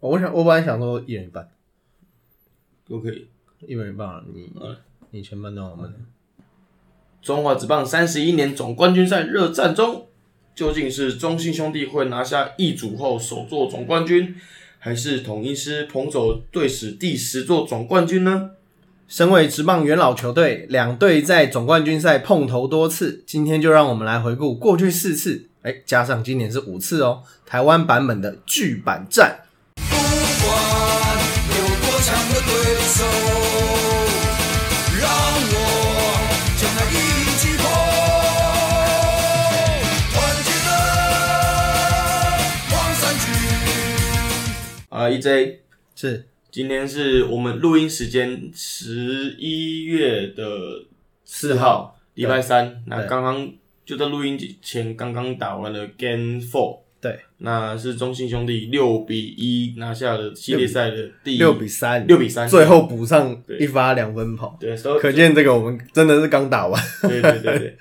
我想我本来想说一人一半，都可以。一人一半啊，你嗯你前半段我们中华职棒三十一年总冠军赛热战中，究竟是中信兄弟会拿下一组后首座总冠军，还是统一师捧走队史第十座总冠军呢？身为职棒元老球队，两队在总冠军赛碰头多次，今天就让我们来回顾过去四次，哎，加上今年是五次哦，台湾版本的剧版战。不管有多强的对手，让我将它一击破。团结的黄山军。啊，EJ，是今天是我们录音时间十一月的四号，礼拜三。那刚刚就在录音前刚刚打完了 Game Four，对，那是中信兄弟六比一拿下了系列赛的第六比三，六比三，最后补上对一发两分跑，对，所以可见这个我们真的是刚打完。对对对对，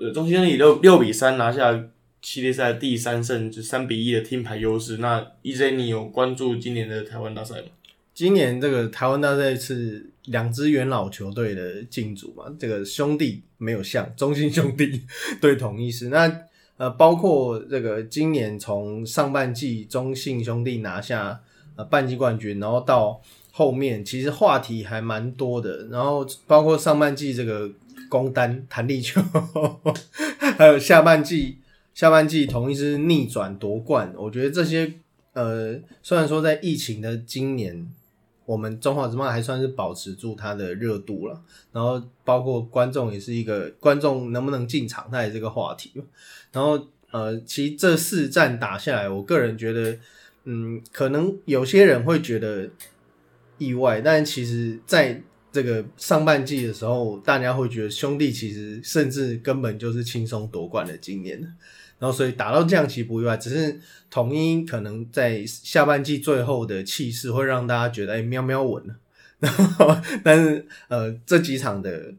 呃，中信兄弟六六比三拿下系列赛第三胜，就三比一的听牌优势。那 EJ 你有关注今年的台湾大赛吗？今年这个台湾大赛是两支元老球队的竞逐嘛，这个兄弟没有像中信兄弟 对统一师，那呃包括这个今年从上半季中信兄弟拿下呃半季冠军，然后到后面其实话题还蛮多的，然后包括上半季这个攻单弹力球，还有下半季下半季同一支逆转夺冠，我觉得这些呃虽然说在疫情的今年。我们中华之棒还算是保持住它的热度了，然后包括观众也是一个观众能不能进场，它也是个话题。然后呃，其实这四战打下来，我个人觉得，嗯，可能有些人会觉得意外，但其实在这个上半季的时候，大家会觉得兄弟其实甚至根本就是轻松夺冠的今年然后所以打到这样其实不意外，只是统一可能在下半季最后的气势会让大家觉得哎喵喵稳了，然后但是呃这几场的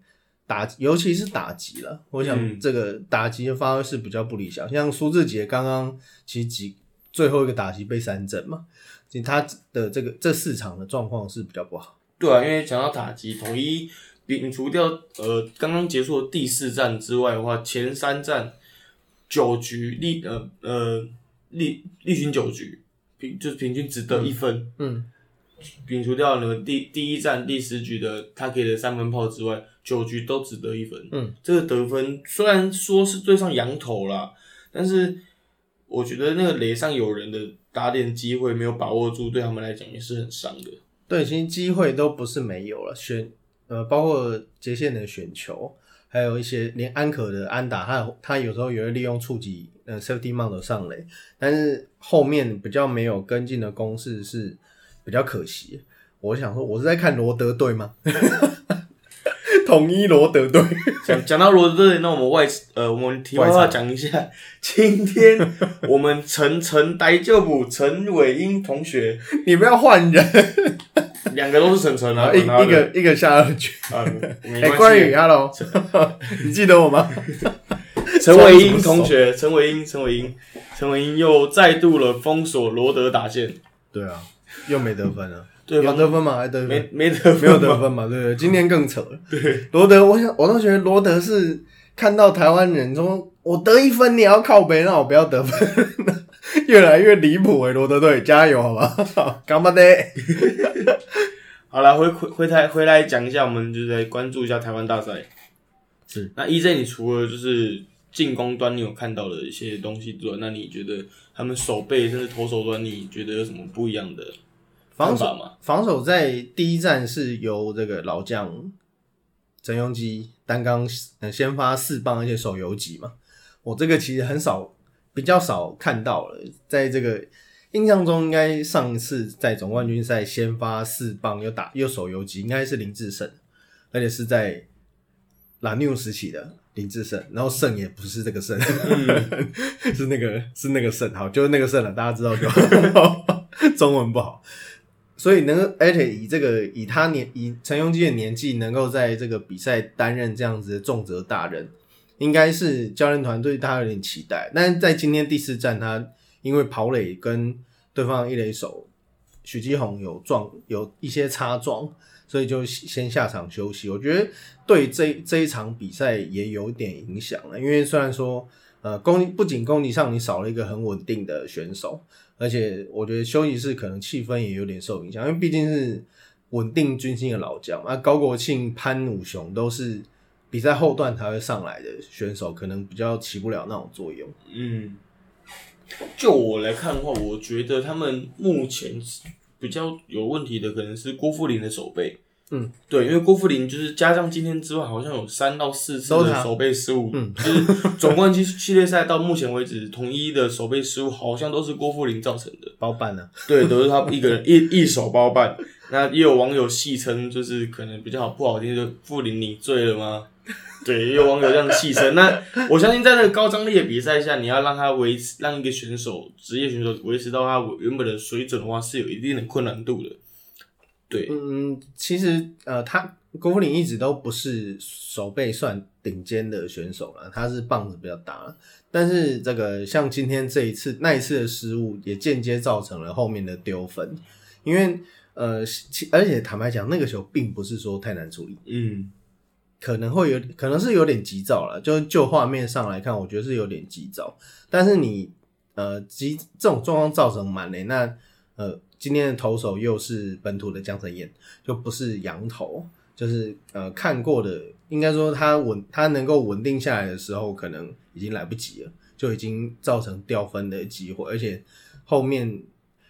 打尤其是打击了，我想嗯这个打击的发挥是比较不理想，像苏志杰刚刚其实几最后一个打击被三振嘛，其实他的这个这四场的状况是比较不好。对啊，因为讲到打击，统一摒除掉呃刚刚结束的第四战之外的话，前三战九局例呃呃例例行九局平就是平均只得一分，嗯，摒除掉呢第第一站第十局的他给的三分炮之外，九局都只得一分。嗯，这个得分虽然说是对上羊头啦，但是我觉得那个垒上有人的打点机会没有把握住，对他们来讲也是很伤的。对，其实机会都不是没有了，选呃，包括接线的选球，还有一些连安可的安打，他他有时候也会利用触及呃 safety mount 上垒，但是后面比较没有跟进的攻势是比较可惜。我想说，我是在看罗德队吗？统一罗德队，讲讲到罗德队，那我们外呃，我们题外话讲一下，今天我们陈陈呆就补陈伟英同学，你不要换人，两个都是陈陈啊，一一个一个下二局。哎、关关宇系。Hello，你记得我吗？陈伟英同学，陈伟英，陈伟英，陈伟英又再度了封锁罗德打线，对啊，又没得分了。对方有得分嘛？还得分？没没得分没有得分嘛，对不对？今天更扯了。对，罗德，我想我都觉得罗德是看到台湾人说，我得一分，你要靠背，那我不要得分，越来越离谱哎，罗德队加油好吧？干巴的，好了，回回回台回来讲一下，我们就是来关注一下台湾大赛。是那 EJ，你除了就是进攻端你有看到的一些东西之外，那你觉得他们手背甚至投手端，你觉得有什么不一样的防守嘛？防守在第一站是由这个老将陈庸基单刚呃先发四棒，而且手游级嘛，我这个其实很少比较少看到了，在这个印象中，应该上一次在总冠军赛先发四棒又打又手游级，应该是林志胜，而且是在拉纽时期的林志胜，然后胜也不是这个胜，是那个是那个胜，好，就是那个胜了，大家知道就好，中文不好。所以能，而且以这个以他年以陈庸基的年纪，能够在这个比赛担任这样子的重责大任，应该是教练团队他有点期待。但是在今天第四站，他因为跑垒跟对方一垒手许基宏有撞有一些擦撞，所以就先下场休息。我觉得对这这一场比赛也有点影响了，因为虽然说呃攻不仅攻击上你少了一个很稳定的选手，而且我觉得休息室可能气氛也有点受影响，因为毕竟是稳定军心的老将啊，高国庆、潘武雄都是比赛后段才会上来的选手，可能比较起不了那种作用。嗯，就我来看的话，我觉得他们目前比较有问题的可能是郭富林的手背。嗯，对，因为郭富林就是加上今天之外，好像有三到四次手背失误。嗯 就是总冠军系列赛到目前为止，统一的手背失误好像都是郭富林造成的。包办呢、对，都是他一个人一一手包办。那也有网友戏称，就是可能比较好不好听，就富林你醉了吗？对，也有网友这样戏称。那我相信在那个高张力的比赛下，你要让他维持，让一个选手职业选手维持到他原本的水准的话，是有一定的困难度的。对，嗯，其实呃，他郭富林一直都不是手背算顶尖的选手了，他是棒子比较大，但是这个像今天这一次那一次的失误，也间接造成了后面的丢分，因为呃，其而且坦白讲，那个球并不是说太难处理，嗯。可能会有可能是有点急躁了，就就画面上来看，我觉得是有点急躁，但是你呃急这种状况造成满垒，那呃今天的投手又是本土的江晨燕，就不是羊头，就是呃看过的，应该说他稳他能够稳定下来的时候，可能已经来不及了，就已经造成掉分的机会，而且后面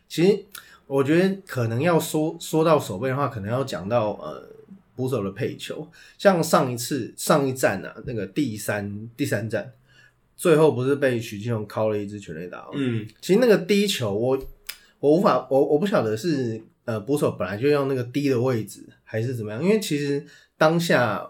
其实我觉得可能要说说到守备的话，可能要讲到呃捕手的配球，像上一次上一站啊，那个第三第三站，最后不是被许金荣敲了一支全垒打吗？嗯其实那个低球我我无法我我不晓得是呃捕手本来就用那个低的位置还是怎么样，因为其实当下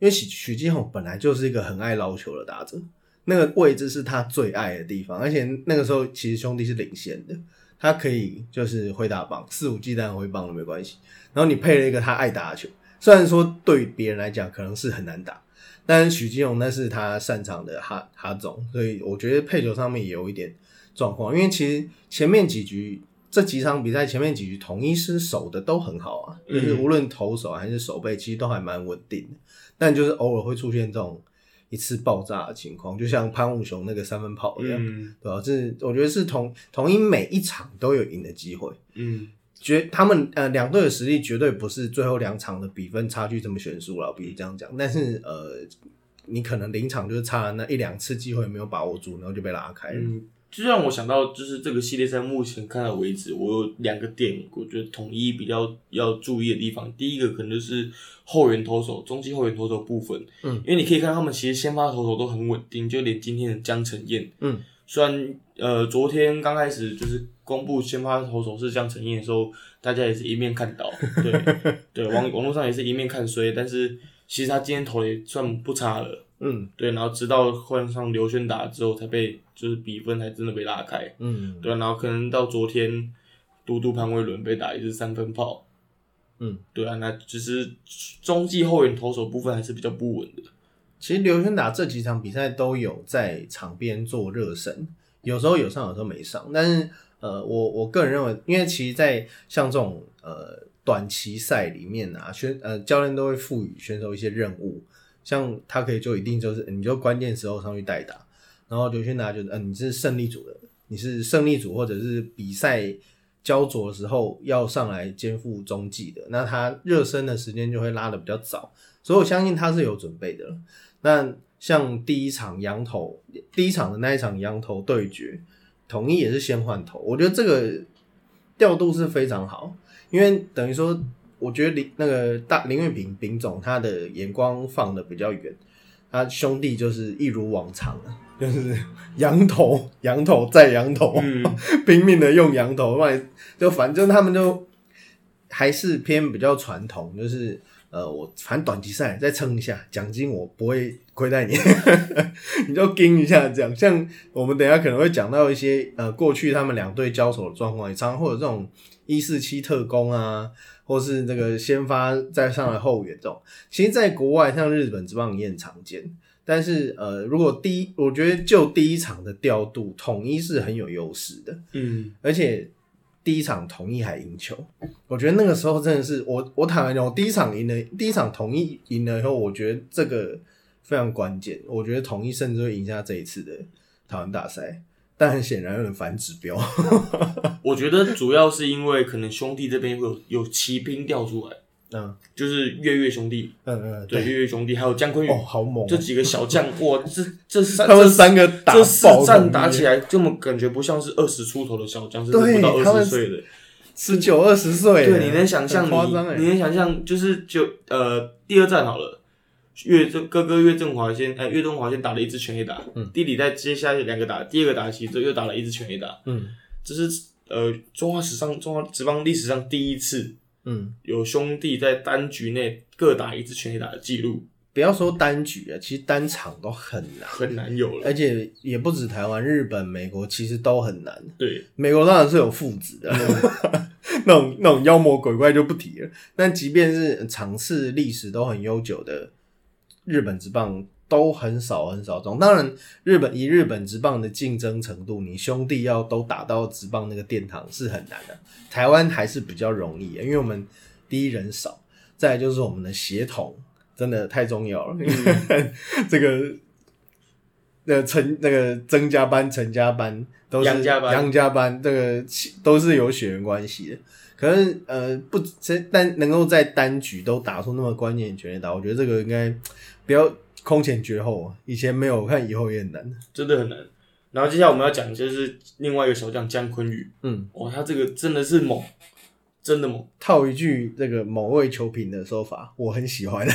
因为许许金宏本来就是一个很爱捞球的打者，那个位置是他最爱的地方，而且那个时候其实兄弟是领先的，他可以就是挥大棒，肆无忌惮挥棒都没关系。然后你配了一个他爱打的球，虽然说对别人来讲可能是很难打，但许金荣那是他擅长的哈哈种，所以我觉得配球上面也有一点状况。因为其实前面几局这几场比赛前面几局统一是守的都很好啊，嗯就是无论投手还是守备，其实都还蛮稳定的。但就是偶尔会出现这种一次爆炸的情况，就像潘武雄那个三分炮一样，嗯对吧、这我觉得是统统一每一场都有赢的机会。嗯绝他们呃两队的实力绝对不是最后两场的比分差距这么悬殊了，我必须这样讲。但是呃，你可能临场就是差了那一两次机会没有把握住，然后就被拉开了。嗯，就让我想到，就是这个系列赛目前看到为止，我有两个点，我觉得统一比较要注意的地方。第一个可能就是后援投手、中继后援投手部分，嗯，因为你可以看他们其实先发投手都很稳定，就连今天的江晨燕，嗯，虽然呃昨天刚开始就是公布先发投手是江晨燕的时候，大家也是一面看到，对 对，网网络上也是一面看衰，但是其实他今天投的也算不差了。嗯对，然后直到换上刘轩达之后，才被就是比分才真的被拉开。嗯对，啊然后可能到昨天，嘟嘟潘威伦被打一支三分炮。嗯，对啊，那其实中继后援投手部分还是比较不稳的。其实刘轩打这几场比赛都有在场边做热身，有时候有上，有时候没上。但是呃，我我个人认为，因为其实，在像这种呃短期赛里面啊，选呃教练都会赋予选手一些任务，像他可以就一定就是你就关键时候上去代打，然后刘轩达就嗯、呃、你是胜利组的，你是胜利组或者是比赛焦灼的时候要上来肩负中继的，那他热身的时间就会拉的比较早，所以我相信他是有准备的。那像第一场羊头，第一场的那一场羊头对决，统一也是先换头，我觉得这个调度是非常好，因为等于说，我觉得林那个大林月平丙总他的眼光放的比较远，他兄弟就是一如往常，就是羊头羊头再羊头，嗯 拼命的用羊头，就反正他们就还是偏比较传统，就是呃，我反正短期赛再撑一下，奖金我不会亏待你，你就盯一下这样。像我们等一下可能会讲到一些呃，过去他们两队交手的状况，也常常会有这种一四七特工啊，或是这个先发再上来后援这种。其实，在国外像日本职棒也很常见。但是呃，如果第一，我觉得就第一场的调度，统一是很有优势的。嗯而且第一场统一还赢球，我觉得那个时候真的是我我坦白讲，我第一场赢了，第一场统一赢了以后，我觉得这个非常关键，我觉得统一甚至会赢下这一次的台湾大赛，但很显然有点反指标。我觉得主要是因为可能兄弟这边会有有骑兵调出来，嗯。就是月月兄弟，嗯嗯，对，月月兄弟还有姜昆宇。哦，好猛哦、这几个小将，哇，这这三他们三个打这四爆战打起来，根本感觉不像是二十出头的小将，甚至不到二十岁的。十九二十岁，对，你能想象你，你能想象，就是就呃第二战好了，岳正哥哥岳振华先，哎、岳振华先打了一支全垒打，嗯。弟弟在接下来两个打，第二个打席之后又打了一支全垒打，嗯。这是呃中华史上中华职棒历史上第一次嗯，有兄弟在单局内各打一支全垒打的记录，不要说单局啊，其实单场都很难，很难有了。而且也不止台湾、日本、美国，其实都很难。对，美国当然是有父子的，那种那种妖魔鬼怪就不提了。但即便是场次历史都很悠久的日本职棒，都很少很少中。当然，日本以日本职棒的竞争程度，你兄弟要都打到职棒那个殿堂是很难的。台湾还是比较容易，因为我们第一人少，再来就是我们的协同真的太重要了。这个。那陈那个曾家班、陈家班都是杨家班杨家班，这个都是有血缘关系的。可是呃，不，这但能够在单局都打出那么关键的全垒打，我觉得这个应该不要空前绝后啊。以前没有，我看以后也很难。真的很难。然后接下来我们要讲的就是另外一个小将姜昆宇，嗯，哇，他这个真的是猛，真的猛。套一句这个某位球评的说法，我很喜欢。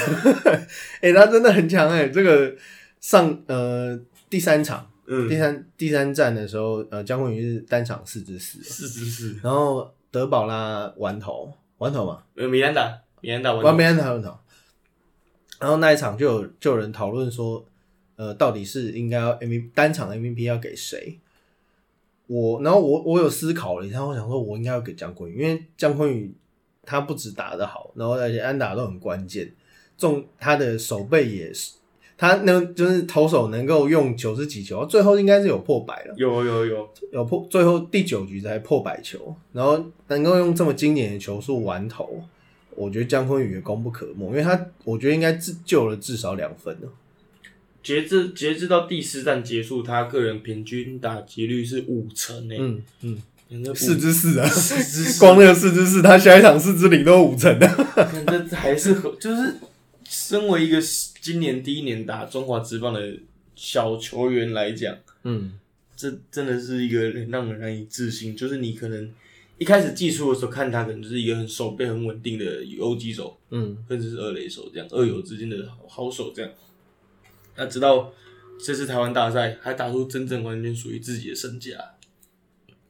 哎、他真的很强哎、这个上呃第三场。嗯第，三第三站的时候，呃，姜昆宇是单场四支四，四支四，然后德保拉完投，完投嘛，呃，米兰达，米兰达完完没安完投，然后那一场就有就有人讨论说，呃，到底是应该要 MVP 单场 MVP 要给谁？我然后我我有思考了一下，我想说我应该要给姜昆宇，因为姜昆宇他不止打得好，然后而且安打都很关键，中他的手背也是。他那就是投手能够用九十几球，最后应该是有破百了。有有有，有破，最后第九局才破百球，然后能够用这么经典的球速完投，我觉得姜昆宇也功不可没，因为他我觉得应该自救了至少两分呢。截至截至到第四战结束，他个人平均打击率是五成诶，嗯嗯，四之四啊，四之四 光那个四之四，他下一场四之零都五成的。看这还是很就是身为一个今年第一年打中华职棒的小球员来讲，嗯，这真的是一个很让人难以置信。就是你可能一开始技术的时候看他，可能就是一个很手背很稳定的游击手，嗯，甚至是二垒手这样，二游之间的好好手这样。那直到这次台湾大赛，还打出真正完全属于自己的身价。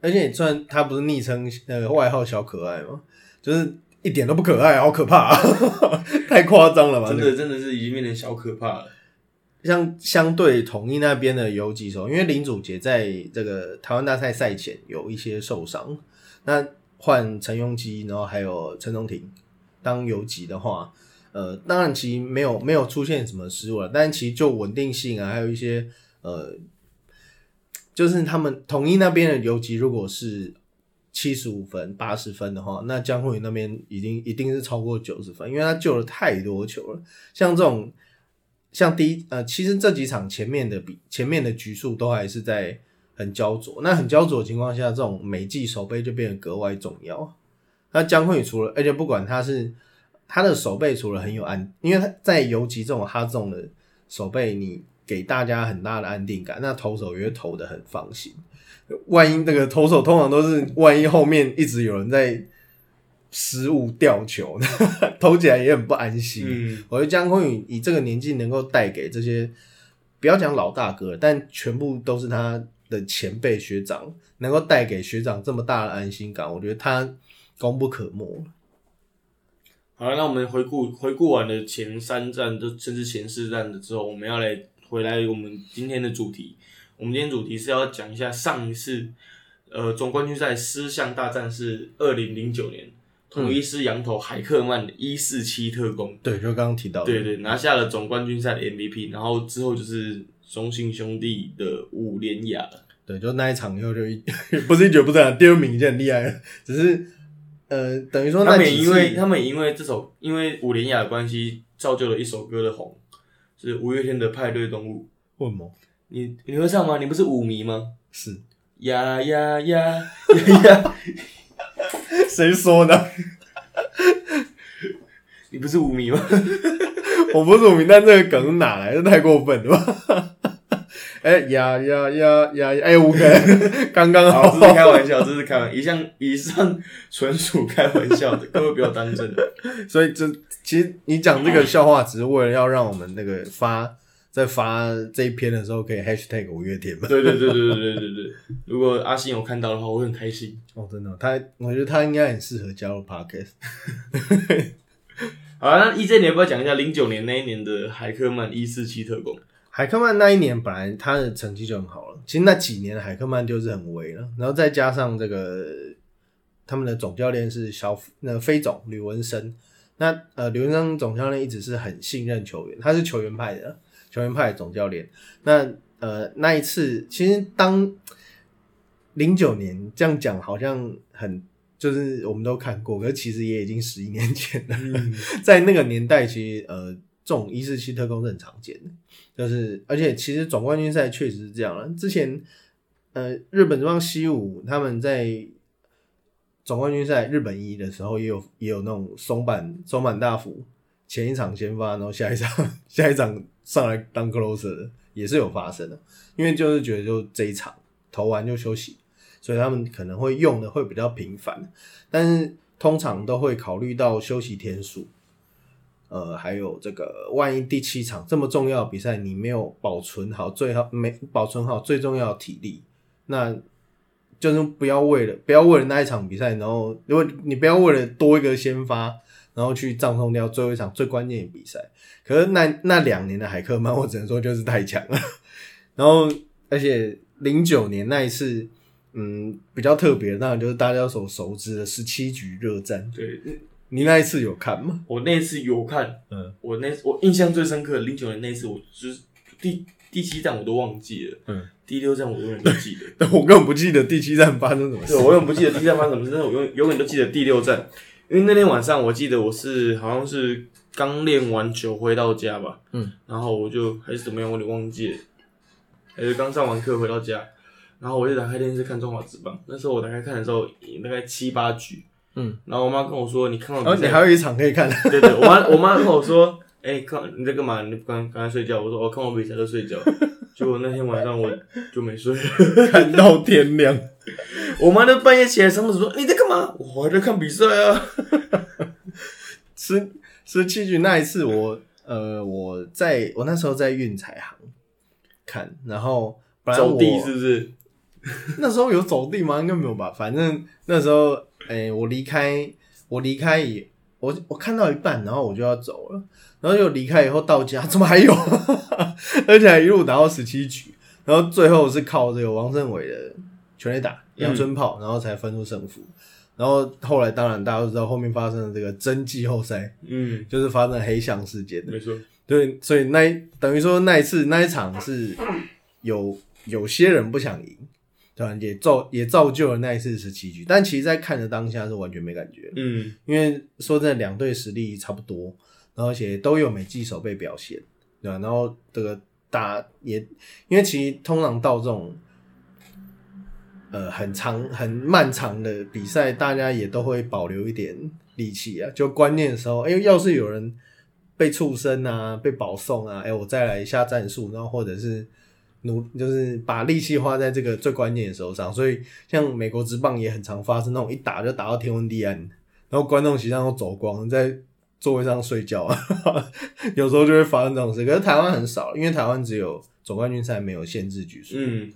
而且虽然他不是昵称那个外号小可爱吗，就是一点都不可爱，好可怕、啊，太夸张了吧？真的真的是已经变成小可怕了。像相对统一那边的游击手，因为林祖杰在这个台湾大赛赛前有一些受伤，那换陈庸基，然后还有陈宗廷当游击的话，呃，当然其实没有没有出现什么失误了，但其实就稳定性啊，还有一些呃，就是他们统一那边的游击如果是七十五分、八十分的话，那江慧那边已经一定是超过九十分，因为他救了太多球了，像这种。像第一呃，其实这几场前面的比前面的局数都还是在很焦灼，那很焦灼的情况下，这种美技手背就变得格外重要。那江惠宇除了，而且不管他是他的手背除了很有安，因为他在游击这种哈这种的手背，你给大家很大的安定感，那投手也会投的很放心。万一那个投手通常都是万一后面一直有人在失误掉球，投起来也很不安心。嗯，我觉得江坤宇以这个年纪能够带给这些，不要讲老大哥，但全部都是他的前辈学长，能够带给学长这么大的安心感，我觉得他功不可没。好了，那我们回顾回顾完了前三站，就甚至前四站的之后，我们要来回来我们今天的主题。我们今天主题是要讲一下上一次呃总冠军赛狮象大战是二零零九年，统一狮羊头海克曼的一四七特工，对，就刚刚提到的，对对，拿下了总冠军赛的 MVP，然后之后就是中信兄弟的五连亚了。对，就那一场以后就一 不是一蹶不振啊，第二名已经很厉害了，只是呃，等于说他们也因为他们也因为这首因为五连雅的关系，造就了一首歌的红，是五月天的《派对动物》。问吗？你你会唱吗？你不是舞迷吗？是呀呀 呀呀呀！谁说的？你不是舞迷吗？我不是五迷，但这个梗是哪来的？太过分了吧！哎呀呀呀呀！哎，五个人刚刚好，好这。是开玩笑，这是开玩笑，以上以上纯属开玩笑的，各位不要当真。所以这其实你讲这个笑话，只是为了要让我们那个发在发这一篇的时候可以 hashtag 五月天嘛。对对对对对对对对，如果阿信有看到的话，我会很开心。哦，真的，他我觉得他应该很适合加入 podcast。好啊，那 EJ 你要不要讲一下零九年那一年的海克曼一四七特工？海克曼那一年本来他的成绩就很好了，其实那几年海克曼就是很威了，然后再加上这个他们的总教练是小那飞总吕文生，那呃吕文生总教练一直是很信任球员，他是球员派的球员派的总教练。那呃那一次其实当零九年这样讲好像很就是我们都看过，可是其实也已经十一年前了。在那个年代，其实呃，这种一四七特工是很常见的，就是而且其实总冠军赛确实是这样了。之前呃，日本这帮西武他们在总冠军赛日本一的时候，也有也有那种松坂松坂大辅前一场先发，然后下一场 下一场上来当 closer，也是有发生的。因为就是觉得就这一场投完就休息，所以他们可能会用的会比较频繁，但是通常都会考虑到休息天数。呃，还有这个，万一第七场这么重要的比赛，你没有保存好最好没保存好最重要的体力，那就是不要为了不要为了那一场比赛，然后因为你不要为了多一个先发，然后去葬送掉最后一场最关键的比赛。可是那那两年的海克曼，我只能说就是太强了。然后，而且零九年那一次，嗯，比较特别那，就是大家所熟知的十七局热战。对，你那一次有看吗？我那一次有看，嗯我那我印象最深刻的零九年那一次，我就是第第七站我都忘记了，嗯，第六站我永远都记得。但我根本不记得第七站发生什么事对，。我永远不记得第七站发生什么事，但是我永永远都记得第六站，因为那天晚上我记得我是好像是刚练完球回到家吧，嗯，然后我就还是怎么样，我有点忘记了，还是刚上完课回到家，然后我就打开电视看中华职棒，那时候我打开看的时候大概七八局，嗯，然后我妈跟我说你看然后你还有一场可以看，对对，我妈我妈跟我说，哎、看你在干嘛？你刚刚才睡觉。我说我、哦、看我比赛就睡觉。结果那天晚上我就没睡，看到天亮。我妈都半夜起来上厕所说你在干嘛？我还在看比赛啊。十十七局那一次我，呃我在我那时候在运彩行看，然后本来我走地是不是？那时候有走地吗？应该没有吧。反正那时候，哎、我离开，我离开以，我我看到一半，然后我就要走了，然后就离开以后到家，怎么还有？而且还一路打到十七局，然后最后是靠这个王胜伟的全垒打、阳春炮，然后才分出胜负。然后后来当然大家都知道，后面发生了这个真季后赛，嗯，就是发生黑象事件的。没错。对，所以那等于说那一次那一场是有有些人不想赢，对吧？也造也造就了那一次十七局，但其实，在看的当下是完全没感觉，嗯，因为说真的，两队实力差不多，然后而且都有美技手背表现，对吧？然后这个打也，因为其实通常到这种。呃，很长、很漫长的比赛，大家也都会保留一点力气啊。就关键的时候，哎、要是有人被触身啊，被保送啊，哎、我再来一下战术，然后或者是努，就是把力气花在这个最关键的时候上。所以，像美国职棒也很常发生那种一打就打到天昏地暗，然后观众席上都走光，在座位上睡觉啊，有时候就会发生这种事。可是台湾很少，因为台湾只有总冠军赛没有限制局数。嗯，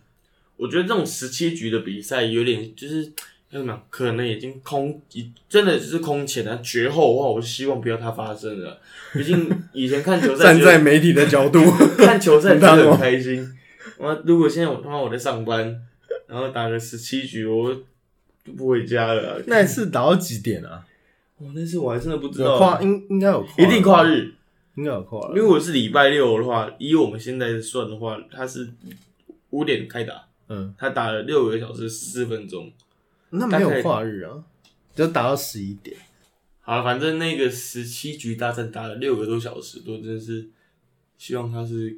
我觉得这种十七局的比赛有点就是要怎么，可能已经空，已真的只是空前啊。绝后的话，我希望不要它发生了。毕竟以前看球赛站在媒体的角度，看球赛真当哦的很开心。我如果现在我他妈我在上班，然后打个十七局，我就不回家了啊。那一次打到几点啊？我，那次我还真的不知道跨，应应该有一定跨，日。应该有跨了。因为我是礼拜六的话，以我们现在算的话，他是五点开打，嗯，他打了六个小时四分钟。那没有跨日啊，就打到十一点。好了，反正那个十七局大战打了六个多小时多，真的是希望他是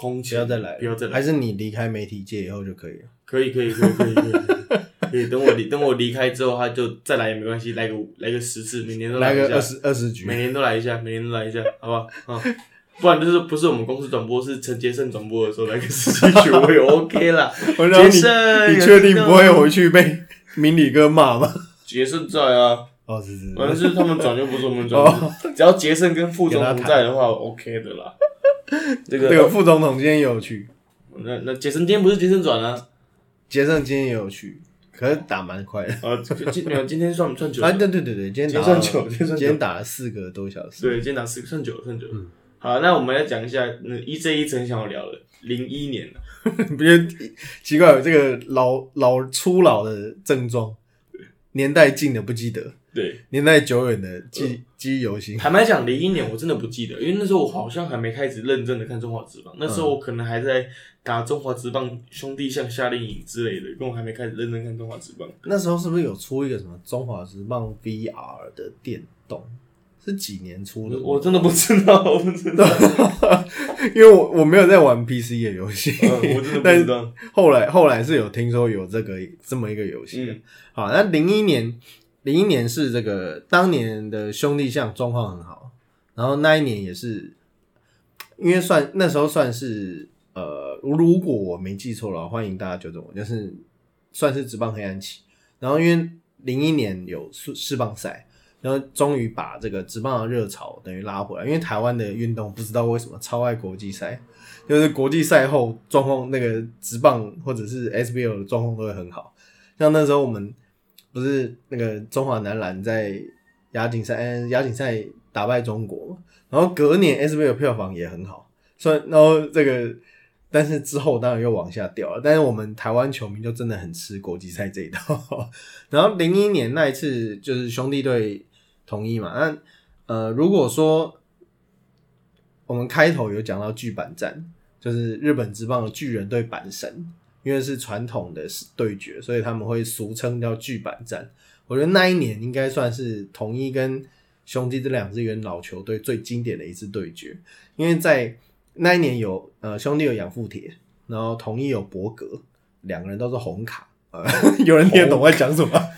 空不前要再来，不要再来，还是你离开媒体界以后就可以了。可以可以可以可以可以 可以，等我离等我离开之后，他就再来也没关系，来个来个十次，每年都一下。来个二十二十局。每，年都来一下，每年都来一下，好不好？啊，不然就是不是我们公司转播，是陈杰胜转播的时候来个十七局，我也 OK 啦。杰胜，你确定不会回去被明理哥骂吗？杰胜在啊，哦，是是反正是，他们转就不是我们转哦，只要杰胜跟副总不在的话，OK 的啦。这个这个副总统今天也有去，那那杰森今天不是杰森转啊？杰森今天也有去，可是打蛮快的。啊，今没有今天算算九啊，了，对对对对，今天打算久今天打了四个多小时。对，今天打四算久了，算久了。嗯好，那我们来讲一下那一这一层想要聊的零一年了，不觉得奇怪？这个老老初老的症状，年代近的不记得，对，年代久远的记记忆犹新。坦白讲，零一年我真的不记得，因为那时候我好像还没开始认真的看中华职棒，那时候我可能还在打中华职棒兄弟像夏令营之类的，跟我还没开始认真看中华职棒。那时候是不是有出一个什么中华职棒 VR 的电动？是几年出的？我真的不知道，我不知道，因为我我没有在玩 PC 的游戏，嗯我真的不知道。后来后来是有听说有这个这么一个游戏。嗯好，那零一年零一年是这个当年的兄弟象状况很好，然后那一年也是因为算那时候算是呃，如果我没记错的话，欢迎大家纠正我，就是算是直棒黑暗期。然后因为零一年有世世棒赛。然后终于把这个直棒的热潮等于拉回来，因为台湾的运动不知道为什么超爱国际赛，就是国际赛后状况那个直棒或者是 SBL 的状况都会很好。像那时候我们不是那个中华男篮在亚锦赛，亚锦赛打败中国，然后隔年 SBL 票房也很好，所以然后这个但是之后当然又往下掉了。但是我们台湾球迷就真的很吃国际赛这一套。然后零一年那一次就是兄弟队统一嘛，那呃如果说我们开头有讲到巨板战，就是日本职棒的巨人对阪神，因为是传统的对决，所以他们会俗称叫巨板战。我觉得那一年应该算是统一跟兄弟这两支元老球队最经典的一次对决，因为在那一年有呃兄弟有养父铁，然后统一有博格，两个人都是红卡，呃，有人听得懂我在讲什么？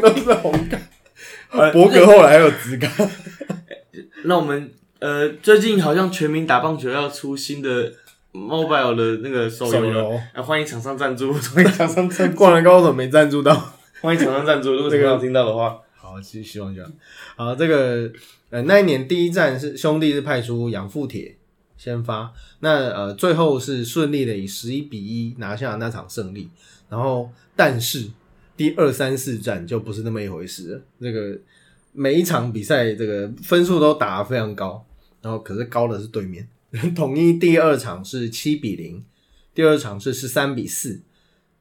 都是红卡。博格后来还有资格，那我们呃，最近好像全民打棒球要出新的 mobile 的那个手游了，手游啊，欢迎厂商赞助，欢迎厂商赞助，灌篮高手没赞助到。欢迎厂商赞助，如果这个有听到的话，好，希希望这样。好，这个呃那一年第一站是兄弟是派出养父铁先发，那呃最后是顺利的以十一比一拿下那场胜利，然后但是第二三四战就不是那么一回事了。这个每一场比赛这个分数都打得非常高，然后可是高的是对面，统一第二场是七比零，第二场是十三比四，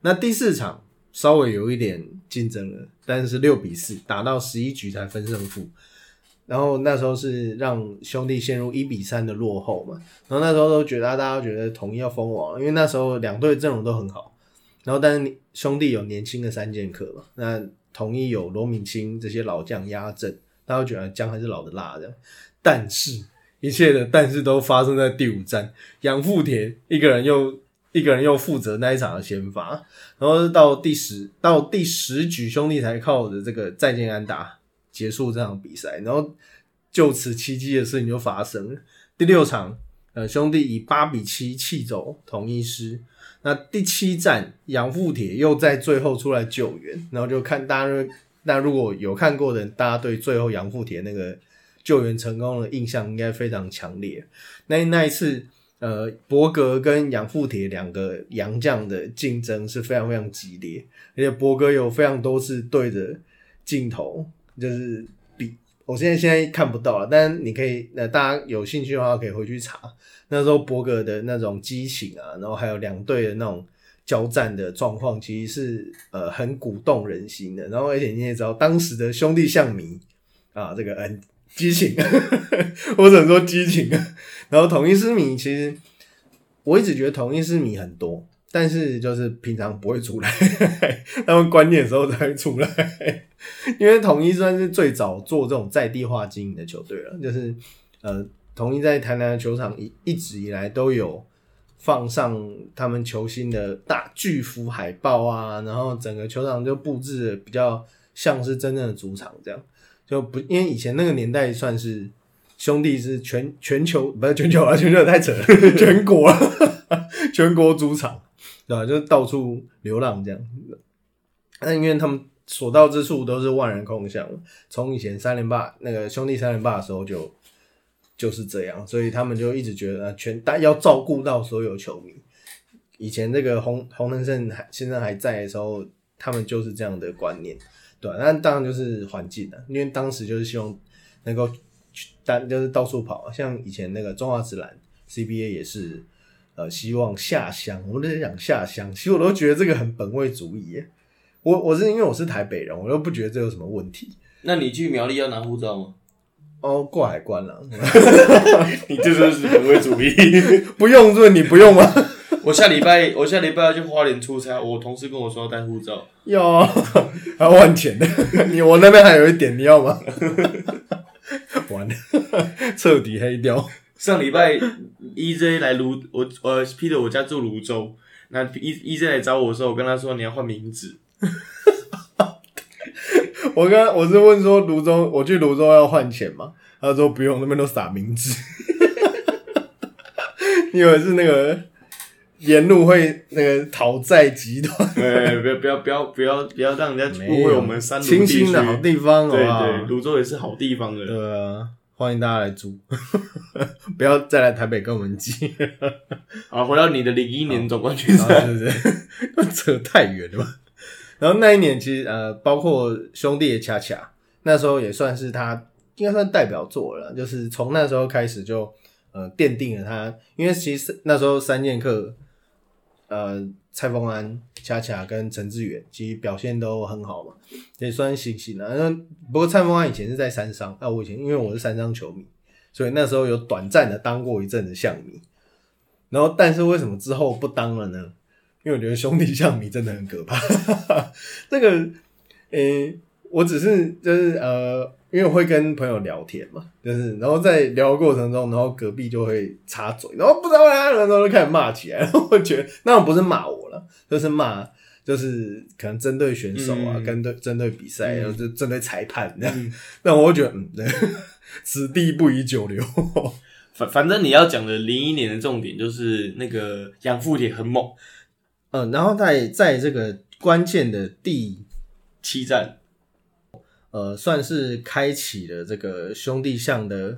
那第四场。稍微有一点竞争了，但是六比四打到十一局才分胜负，然后那时候是让兄弟陷入一比三的落后嘛，然后那时候都觉得大家都觉得统一要封王，因为那时候两队阵容都很好，然后但是兄弟有年轻的三剑客嘛，那统一有罗敏清这些老将压阵，大家觉得姜还是老的辣的，但是一切的但是都发生在第五战，杨富田一个人又。一个人又负责那一场的先发，然后到第十到第十局，兄弟才靠着这个再见安打结束这场比赛，然后就此奇迹的事情就发生了。第六场，呃，兄弟以八比七气走统一师。那第七战，杨富铁又在最后出来救援，然后就看大家，那如果有看过的人，大家对最后杨富铁那个救援成功的印象应该非常强烈。那那一次。呃，博格跟养父铁两个洋将的竞争是非常非常激烈，而且博格有非常多次对着镜头，就是比我现在现在看不到了，但你可以，呃，大家有兴趣的话可以回去查，那时候博格的那种激情啊，然后还有两队的那种交战的状况，其实是呃很鼓动人心的。然后而且你也知道，当时的兄弟象迷啊，这个很激情，我只能说激情。然后统一狮迷其实我一直觉得统一狮迷很多，但是就是平常不会出来，他们关键时候才会出来。因为统一算是最早做这种在地化经营的球队了，就是呃，统一在台南的球场一一直以来都有放上他们球星的大巨幅海报啊，然后整个球场就布置的比较像是真正的主场这样，就不因为以前那个年代算是兄弟是全全球不是全球啊，全球太扯了，全国，全国主场。对吧？就是到处流浪这样子。那因为他们所到之处都是万人空巷，从以前三连霸那个兄弟三连霸的时候就就是这样，所以他们就一直觉得全大要照顾到所有球迷。以前这个洪洪能胜还现在还在的时候，他们就是这样的观念，对吧？那当然就是环境了，因为当时就是希望能够单就是到处跑，像以前那个中华职篮 CBA 也是。呃，希望下乡，我们都在讲下乡，其实我都觉得这个很本位主义耶。我我是因为我是台北人，我又不觉得这有什么问题。那你去苗栗要拿护照吗？哦，过海关了。你这就是本位主义，不用是你不用吗？我下礼拜我下礼拜要去花莲出差，我同事跟我说要带护照，要还要换钱的。你我那边还有一点，你要吗？完了，彻底黑掉。上礼拜 EJ 来泸，我呃 Peter 我家住泸州，那 E EJ 来找我的时候，我跟他说你要换名字。我刚我是问说泸州，我去泸州要换钱吗？他说不用，那边都撒名字。你以为是那个沿路会那个讨债集团？对，不要不要不要不要不要让人家误会我们三 清新的好地方，对对，泸州也是好地方的。对啊。欢迎大家来住，不要再来台北跟我们挤。好，回到你的零一年总冠军赛，是不是？扯太远了吧。然后那一年其实呃，包括兄弟也恰恰，那时候也算是他应该算代表作了。就是从那时候开始就呃奠定了他，因为其实那时候三剑客呃蔡峰安。恰恰跟陈志远其实表现都很好嘛，也算行行了。那不过蔡峰安以前是在三商，啊，我以前因为我是三商球迷，所以那时候有短暂的当过一阵子象迷。然后，但是为什么之后不当了呢？因为我觉得兄弟象迷真的很可怕。这个，诶，我只是就是呃。因为我会跟朋友聊天嘛，就是然后在聊的过程中，然后隔壁就会插嘴，然后不知道哪然后就开始骂起来。然后我觉得那种不是骂我了，就是骂，就是可能针对选手啊，跟对针对比赛，然后就针对裁判那样。那我会觉得，嗯，此地不宜久留。反反正你要讲的零一年的重点就是那个杨富铁很猛，嗯，然后在在这个关键的第七战。呃，算是开启了这个兄弟象的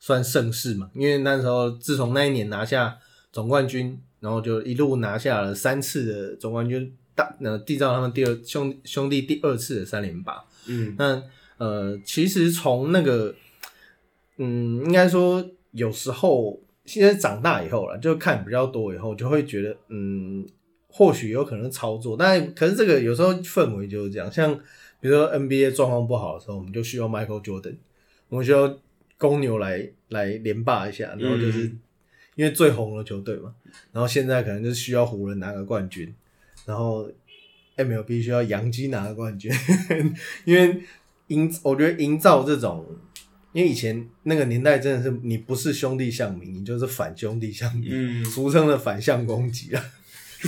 算盛世嘛，因为那时候自从那一年拿下总冠军，然后就一路拿下了三次的总冠军，大呃缔造他们第二兄兄弟第二次的三连霸。嗯，那呃，其实从那个，嗯，应该说有时候现在长大以后了，就看比较多以后，就会觉得，嗯，或许有可能操作，但可是这个有时候氛围就是这样，像。比如说 NBA 状况不好的时候，我们就需要 Michael Jordan，我们需要公牛来来连霸一下，然后就是因为最红的球队嘛。然后现在可能就是需要湖人拿个冠军，然后 MLB 需要洋基拿个冠军，因为营我觉得营造这种，因为以前那个年代真的是你不是兄弟相民，你就是反兄弟相民，俗称的反向攻击啊，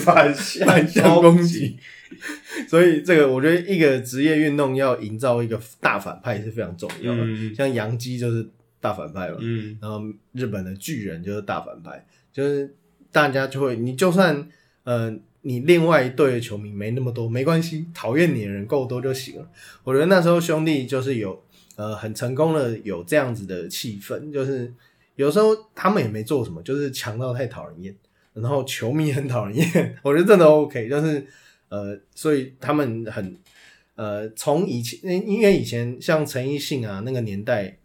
反向攻击。所以这个我觉得一个职业运动要营造一个大反派是非常重要的。像杨基就是大反派嘛，然后日本的巨人就是大反派，就是大家就会，你就算呃你另外一队的球迷没那么多没关系，讨厌你的人够多就行了。我觉得那时候兄弟就是有呃很成功的有这样子的气氛，就是有时候他们也没做什么，就是强到太讨人厌，然后球迷很讨人厌，我觉得真的 OK，就是。呃，所以他们很呃，从以前，因为以前像陈奕迅啊那个年代，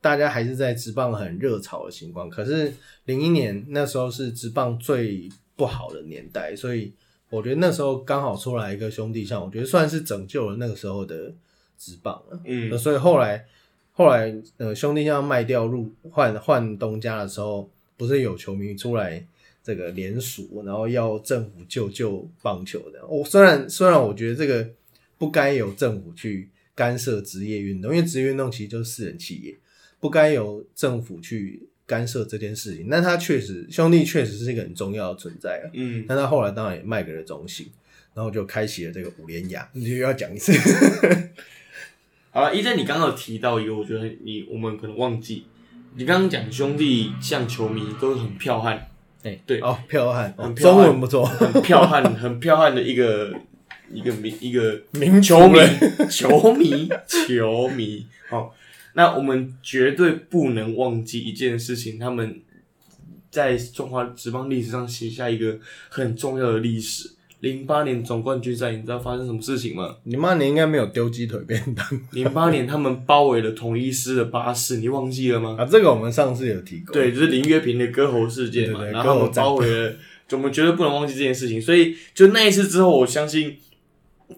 大家还是在职棒很热潮的情况。可是零一年那时候是职棒最不好的年代，所以我觉得那时候刚好出来一个兄弟像，我觉得算是拯救了那个时候的职棒了。嗯，所以后来后来呃兄弟像卖掉入换换东家的时候，不是有球迷出来这个联署，然后要政府救救棒球的。我虽然虽然我觉得这个不该由政府去干涉职业运动，因为职业运动其实就是私人企业，不该由政府去干涉这件事情。但他确实兄弟确实是一个很重要的存在啊。嗯，但他后来当然也卖给了中信，然后就开启了这个五连牙。你就要讲一次，好了，一在你刚刚有提到一个，我觉得你我们可能忘记，你刚刚讲兄弟像球迷都是很剽悍，哎对哦，彪悍，哦很彪悍中文不错，很彪悍，很彪悍的一个一个名一个名球迷，球迷，球迷。好，那我们绝对不能忘记一件事情，他们在中华职棒历史上写下一个很重要的历史。零八年总冠军赛，你知道发生什么事情吗？你妈你应该没有丢鸡腿便当零八年他们包围了统一师的巴士，你忘记了吗？啊？这个我们上次有提过，对，就是林月平的割喉事件嘛，对对对然后包围了，就我们绝对不能忘记这件事情。所以就那一次之后，我相信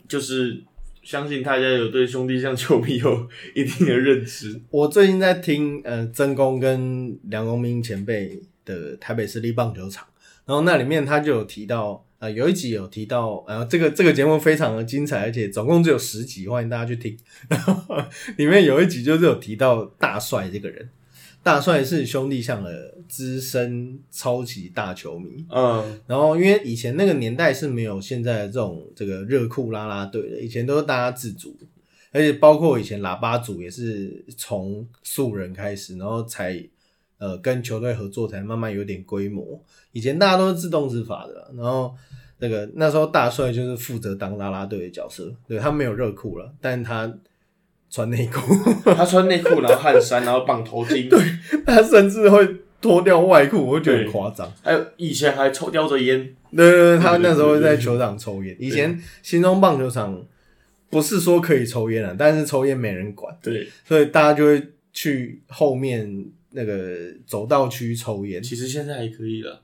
就是相信大家有对兄弟像球迷有一定的认知。我最近在听呃曾公跟梁公明前辈的台北市立棒球场，然后那里面他就有提到，呃有一集有提到，呃这个这个节目非常的精彩，而且总共只有十集，欢迎大家去听。然 后里面有一集就是有提到大帅这个人，大帅是兄弟象的资深超级大球迷，嗯，然后因为以前那个年代是没有现在的这种这个热裤啦啦队的，以前都是大家自主，而且包括以前喇叭组也是从素人开始，然后才呃跟球队合作，才慢慢有点规模。以前大家都是自动执法的，然后那个那时候大帅就是负责当啦啦队的角色，对他没有热裤了，但他穿内裤，他穿内裤，然后汗衫，然后绑头巾，对，他甚至会脱掉外裤，我就觉得很夸张。还有以前还抽叼着烟，对对对，他那时候在球场抽烟。以前新中棒球场不是说可以抽烟啊，但是抽烟没人管，对，所以大家就会去后面那个走道区抽烟，其实现在还可以了。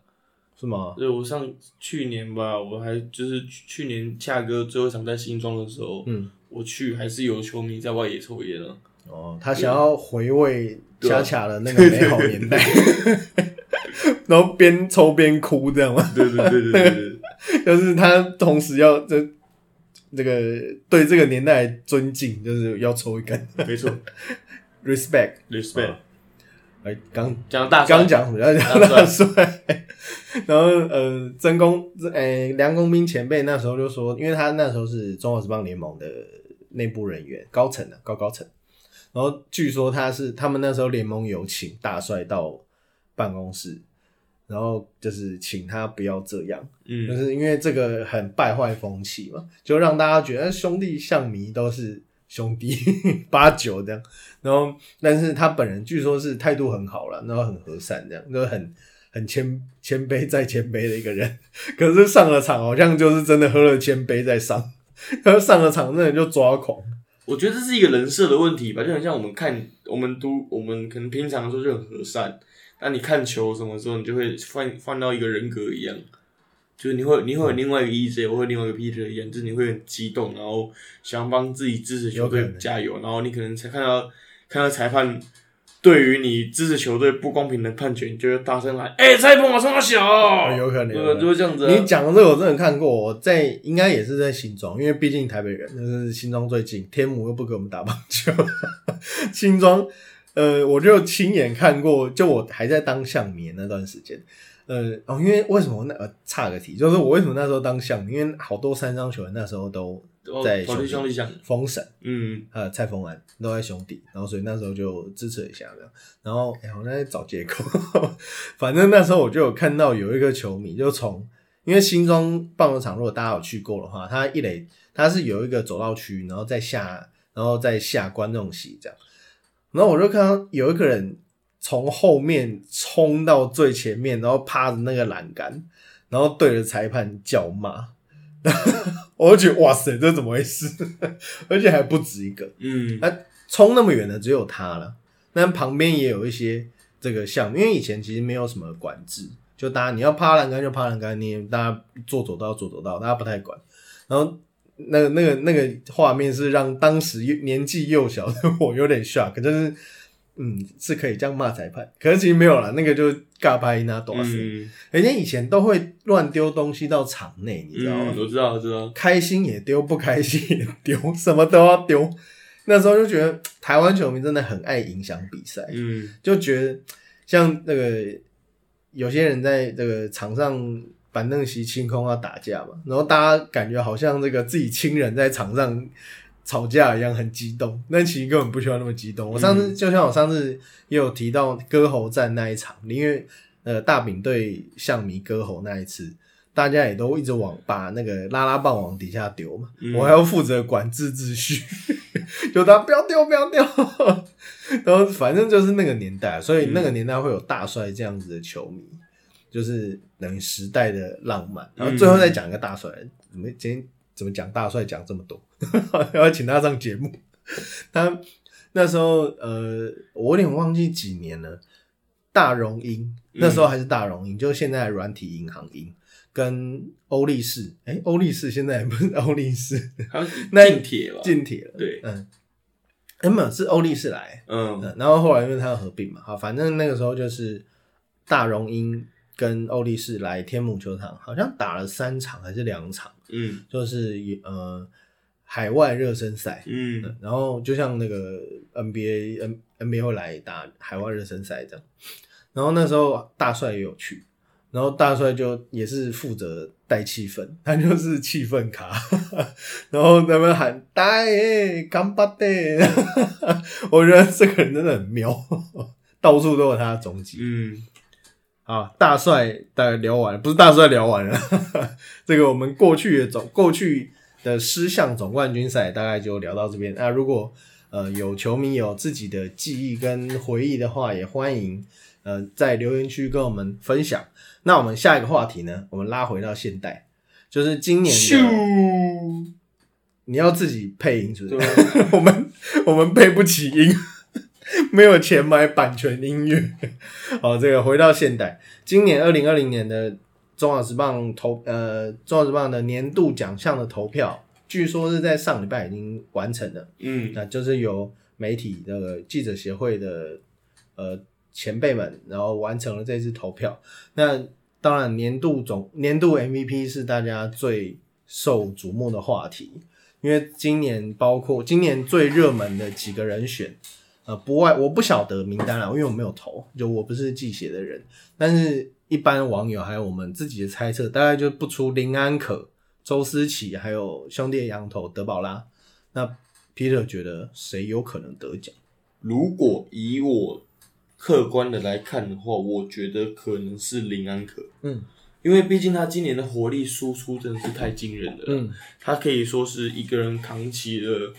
是吗？对，我上去年吧，我还就是去去年恰哥最后一场在新庄的时候，嗯，我去还是有球迷在外野抽烟了。哦，他想要回味恰恰的那个美好年代，然后边抽边哭，这样吗？对对对对对对，就是他同时要这这个对这个年代的尊敬，就是要抽一根没错 respect。，respect。哎，刚讲大刚讲什么？要讲大帅。然后呃，曾公诶、梁公斌前辈那时候就说，因为他那时候是中华职棒联盟的内部人员，高层的、高高层。然后据说他是他们那时候联盟有请大帅到办公室，然后就是请他不要这样，嗯就嗯，是因为这个很败坏风气嘛，就让大家觉得兄弟象迷都是兄弟 八九这样。然后，但是他本人据说是态度很好了，然后很和善，这样就很很谦谦卑再谦卑的一个人。可是上了场好像就是真的喝了千杯再上，他 上了场那人就抓狂。我觉得这是一个人设的问题吧，就很像我们看我们都我们可能平常的时候就很和善，那你看球什么时候你就会换换到一个人格一样，就是你会你会有另外一个 EJ 或者另外一个 Peter 一样，就是你会很激动，然后想帮自己支持球队加油，然后你可能才看到看到裁判对于你支持球队不公平的判决，你就会大声喊：“哎、裁判我冲他小！”有可能对，就会这样子、啊。你讲的这个我真的看过，我在应该也是在新庄，因为毕竟台北人，就是新庄最近，天母又不给我们打棒球，新庄，呃，我就亲眼看过，就我还在当象迷那段时间，呃，哦，因为为什么那呃差个题，就是我为什么那时候当象迷，因为好多三张球员那时候都在兄弟兄弟相，封神，嗯，呃，蔡峰安都在兄弟，然后所以那时候就支持一下这样，然后哎、我在找借口，反正那时候我就有看到有一个球迷就从，因为新庄棒球场如果大家有去过的话，它一垒它是有一个走道区，然后再下，然后再下观众席这样，然后我就看到有一个人从后面冲到最前面，然后趴着那个栏杆，然后对着裁判叫骂。我就觉得哇塞，这怎么回事？而且还不止一个，嗯，那冲那么远的只有他了。那旁边也有一些这个项目，因为以前其实没有什么管制，就大家你要趴栏杆就趴栏杆，你大家做走道做走道，大家不太管。然后那个那个那个画面是让当时年纪幼小的我有点 shock，就是嗯，是可以这样骂裁判，可是其实没有啦，那个就尬拍那多死。嗯人家以前都会乱丢东西到场内，你知道吗？嗯，我知道，我知道。开心也丢，不开心也丢，什么都要丢。那时候就觉得台湾球迷真的很爱影响比赛，嗯就觉得像那个有些人在这个场上板凳席清空要打架嘛，然后大家感觉好像这个自己亲人在场上吵架一样，很激动。但其实根本不需要那么激动。我上次、就像我上次也有提到歌喉战那一场，因为呃大饼对象迷歌喉那一次。大家也都一直往把那个拉拉棒往底下丢嘛，嗯我还要负责管制秩序，就他不要丢不要丢，然后反正就是那个年代，所以那个年代会有大帅这样子的球迷，就是等于时代的浪漫。然后最后再讲一个大帅，怎么今天怎么讲大帅讲这么多，要请他上节目。他那时候呃，我有点忘记几年了，大荣英那时候还是大荣鹰，就是现在的软体银行英。跟欧力士，哎、欧力士现在也不是 欧力士，那近铁了？进铁了。对嗯，哎没有是欧力士来，嗯嗯，然后后来因为他要合并嘛，好，反正那个时候就是大荣鹰跟欧力士来天母球场，好像打了三场还是两场，嗯。就是呃海外热身赛，嗯。嗯然后就像那个 NBA N NBA 会来打海外热身赛这样，然后那时候大帅也有去，然后大帅就也是负责带气氛，他就是气氛卡，然后在那边喊“带干巴的”，我觉得这个人真的很妙，到处都有他的踪迹。嗯，啊，大帅大概聊完了，不是大帅聊完了，这个我们过去的总过去的狮象总冠军赛大概就聊到这边。那如果呃有球迷有自己的记忆跟回忆的话，也欢迎呃在留言区跟我们分享。那我们下一个话题呢，我们拉回到现代，就是今年的，你要自己配音是不是？我们我们配不起音，没有钱买版权音乐。好，这个回到现代，今年二零二零年的中华职棒投呃中华职棒的年度奖项的投票，据说是在上礼拜已经完成了。嗯那就是由媒体这个记者协会的呃前辈们，然后完成了这次投票。那当然，年度总年度 MVP 是大家最受瞩目的话题，因为今年包括今年最热门的几个人选，呃，不外我不晓得名单了，因为我没有投，就我不是记写的人，但是一般网友还有我们自己的猜测，大概就不出林安可、周思齐，还有兄弟的羊头德宝拉。那 Peter 觉得谁有可能得奖？如果以我客观的来看的话，我觉得可能是林安可，嗯因为毕竟他今年的活力输出真的是太惊人了。嗯他可以说是一个人扛起了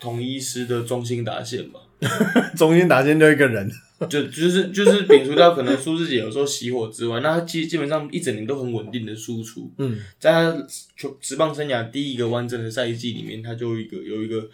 统一师的中心打线吧。中心打线就一个人，就就是就是摒除掉可能苏志杰有时候熄火之外，那他基基本上一整年都很稳定的输出。嗯在他球职棒生涯第一个完整的赛季里面，他就一个有一个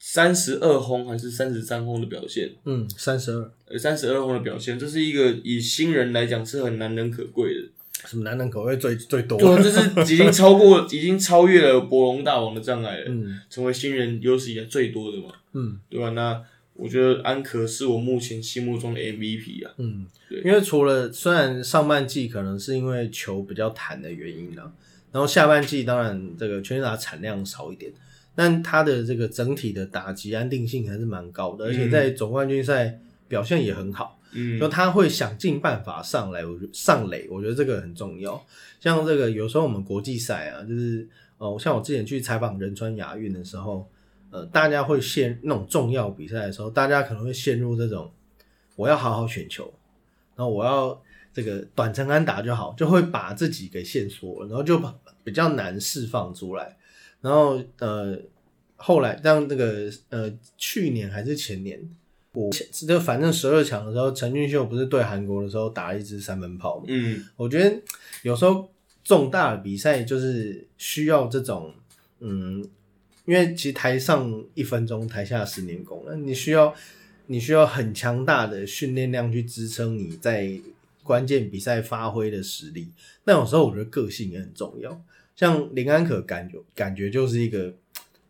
三十二轰还是三十三轰的表现，嗯，三十二，呃，三十二轰的表现，这是一个以新人来讲是很难能可贵的。什么男人口味最最多？对，就是已经超过，已经超越了博龙大王的障碍了，嗯成为新人有史以来最多的嘛，嗯对吧？那我觉得安可是我目前心目中的 MVP 啊。嗯，对因为除了虽然上半季可能是因为球比较弹的原因啦，然后下半季当然这个全垒打产量少一点，但他的这个整体的打击安定性还是蛮高的，而且在总冠军赛表现也很好。嗯就他会想尽办法上来，我觉上垒，我觉得这个很重要。像这个有时候我们国际赛啊，就是呃，像我之前去采访仁川亚运的时候，呃，大家会陷那种重要比赛的时候，大家可能会陷入这种我要好好选球，然后我要这个短程安打就好，就会把自己给限缩了，然后就把比较难释放出来。然后呃，后来让这个呃去年还是前年。我就反正十二强的时候，陈俊秀不是对韩国的时候打了一支三分炮吗？嗯我觉得有时候重大的比赛就是需要这种，嗯，因为其实台上一分钟，台下十年功，那你需要你需要很强大的训练量去支撑你在关键比赛发挥的实力。那有时候我觉得个性也很重要，像林安可感觉感觉就是一个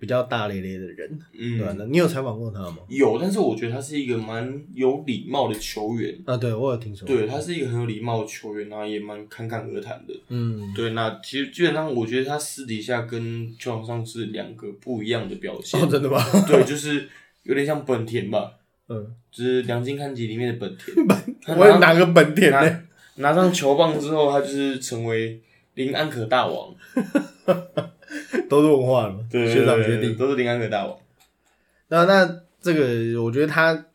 比较大咧咧的人，嗯，对吧、那你有采访过他吗？有，但是我觉得他是一个蛮有礼貌的球员。啊，对我有听说。对，他是一个很有礼貌的球员，然后也蛮侃侃而谈的。嗯，对，那其实基本上我觉得他私底下跟球场上是两个不一样的表现。哦，真的吗？对，就是有点像本田吧，嗯，就是两金看集里面的本田。本 我也拿个本田呢、拿拿上球棒之后，他就是成为林安可大王。都是文化了嘛，学长学弟。都是林安可大王。那那这个，我觉得他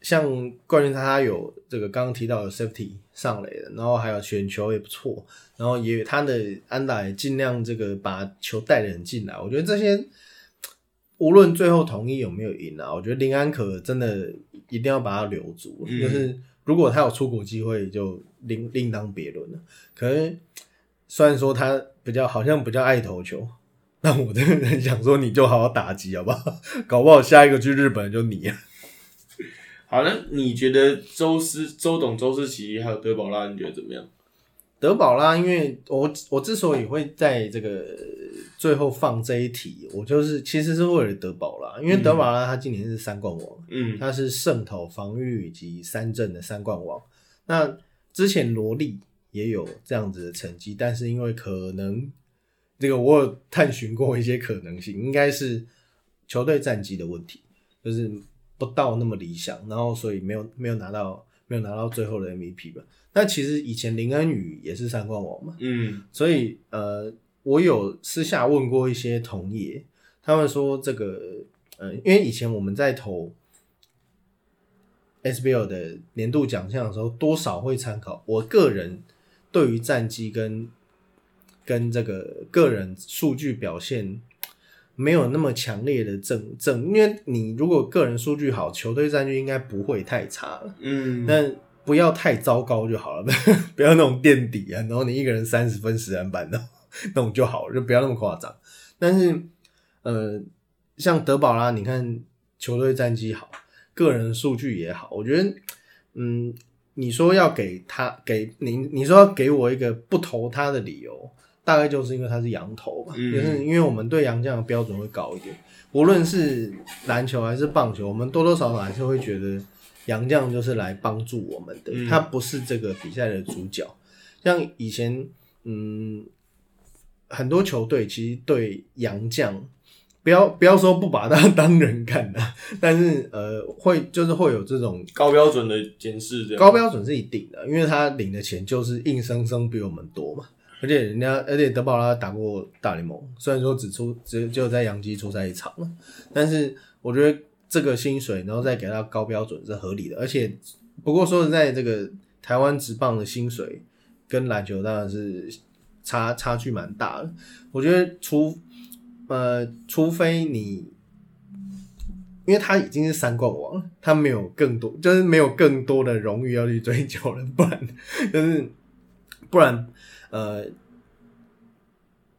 像冠军他他有这个刚刚提到的 safety 上垒的，然后还有选球也不错，然后也他的安打也尽量这个把球带得很进来。我觉得这些无论最后统一有没有赢啊，我觉得林安可真的一定要把他留住，嗯就是如果他有出国机会，就另另当别论了。可是虽然说他比较好像比较爱投球，但我真的很想说，你就好好打击好不好？搞不好下一个去日本就你啊。好，那你觉得周思、周董、周思齐还有德保拉，你觉得怎么样？德保拉，因为我我之所以会在这个最后放这一题，我就是其实是为了德保拉，因为德保拉他今年是三冠王，嗯他是胜投、防御以及三振的三冠王。那之前罗莉也有这样子的成绩，但是因为可能这个我有探寻过一些可能性，应该是球队战绩的问题，就是不到那么理想，然后所以没有没有拿到没有拿到最后的 MVP 吧。那其实以前林恩宇也是三冠王嘛，嗯所以呃，我有私下问过一些同业，他们说这个呃，因为以前我们在投 SBL 的年度奖项的时候，多少会参考我个人对于战绩跟跟这个个人数据表现没有那么强烈的正正，因为你如果个人数据好，球队战绩应该不会太差了。嗯，但不要太糟糕就好了，不要那种垫底啊，然后你一个人三十分十篮板的 那种就好了，就不要那么夸张。但是，呃，像德保拉，你看球队战绩好，个人数据也好，我觉得，嗯，你说要给他给你，你说要给我一个不投他的理由，大概就是因为他是洋投吧，嗯就是因为我们对洋将的标准会高一点，无论是篮球还是棒球，我们多多少少还是会觉得洋将就是来帮助我们的，嗯他不是这个比赛的主角。像以前，嗯，很多球队其实对洋将，不要不要说不把他当人看的，但是呃，会就是会有这种高标准的监视这样。高标准是一定的，因为他领的钱就是硬生生比我们多嘛。而且人家，而且德保拉打过大联盟，虽然说只出只只有在洋基出赛一场了，但是我觉得这个薪水，然后再给他高标准是合理的。而且，不过说实在，这个台湾职棒的薪水跟篮球当然是差差距蛮大的。我觉得除呃，除非你因为他已经是三冠王，他没有更多，就是没有更多的荣誉要去追求了，不然就是不然呃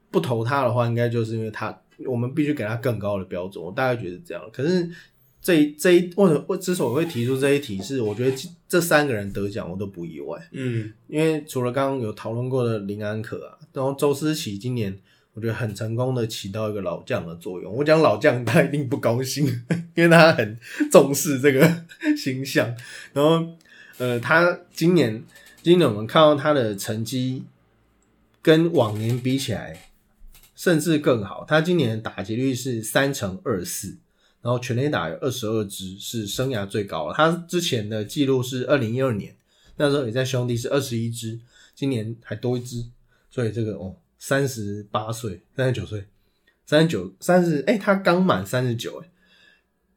不投他的话，应该就是因为他我们必须给他更高的标准，我大概觉得这样。可是这这一或者我之所以会提出这一题，是我觉得这三个人得奖我都不意外，嗯因为除了刚刚有讨论过的林安可啊，然后周思齐今年我觉得很成功的起到一个老将的作用。我讲老将，他一定不高兴，因为他很重视这个形象。然后呃，他今年今年我们看到他的成绩跟往年比起来，甚至更好。他今年的打击率是三乘二四。然后全垒打有二十二支，是生涯最高的。他之前的记录是二零一二年，那时候也在兄弟是二十一支，今年还多一支，所以这个哦，三十八岁，三十九岁，三十九，三十，哎，他刚满三十九，哎，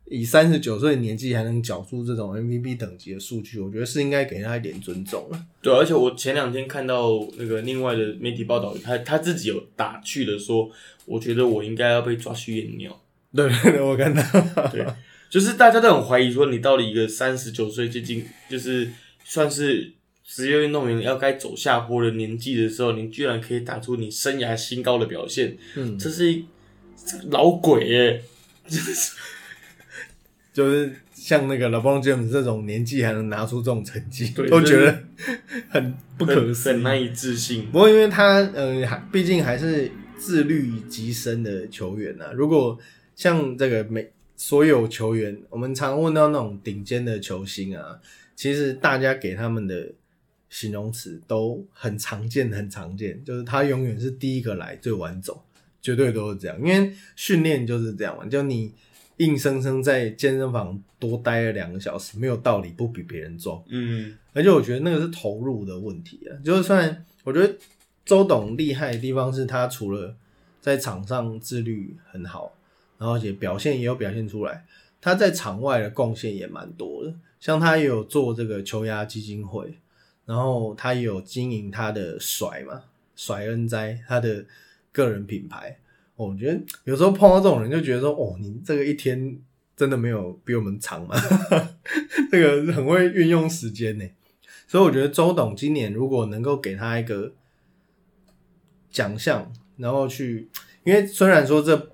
以三十九岁的年纪还能缴出这种 MVP 等级的数据，我觉得是应该给他一点尊重了。对，而且我前两天看到那个另外的媒体报道，他他自己有打趣的说，我觉得我应该要被抓去验尿。对对对，我看到，对，就是大家都很怀疑说，你到底一个三十九岁接近，就是算是职业运动员要该走下坡的年纪的时候，你居然可以打出你生涯新高的表现，嗯，这是一老鬼耶！就是像那个 LeBron James 这种年纪还能拿出这种成绩，都觉得很不可很思议很。难以置信。不过因为他嗯，还毕竟还是自律极深的球员呐、如果像这个每所有球员，我们常问到那种顶尖的球星啊，其实大家给他们的形容词都很常见，很常见，就是他永远是第一个来，最晚走，绝对都是这样。因为训练就是这样嘛，就你硬生生在健身房多待了两个小时，没有道理不比别人重。嗯而且我觉得那个是投入的问题啊，就是算我觉得周董厉害的地方是他除了在场上自律很好，然后也表现也有表现出来，他在场外的贡献也蛮多的。像他也有做这个球牙基金会，然后他也有经营他的甩嘛，甩恩哉他的个人品牌。我觉得有时候碰到这种人，就觉得说，哦，你这个一天真的没有比我们长嘛，这个很会运用时间呢。所以我觉得周董今年如果能够给他一个奖项，然后去，因为虽然说这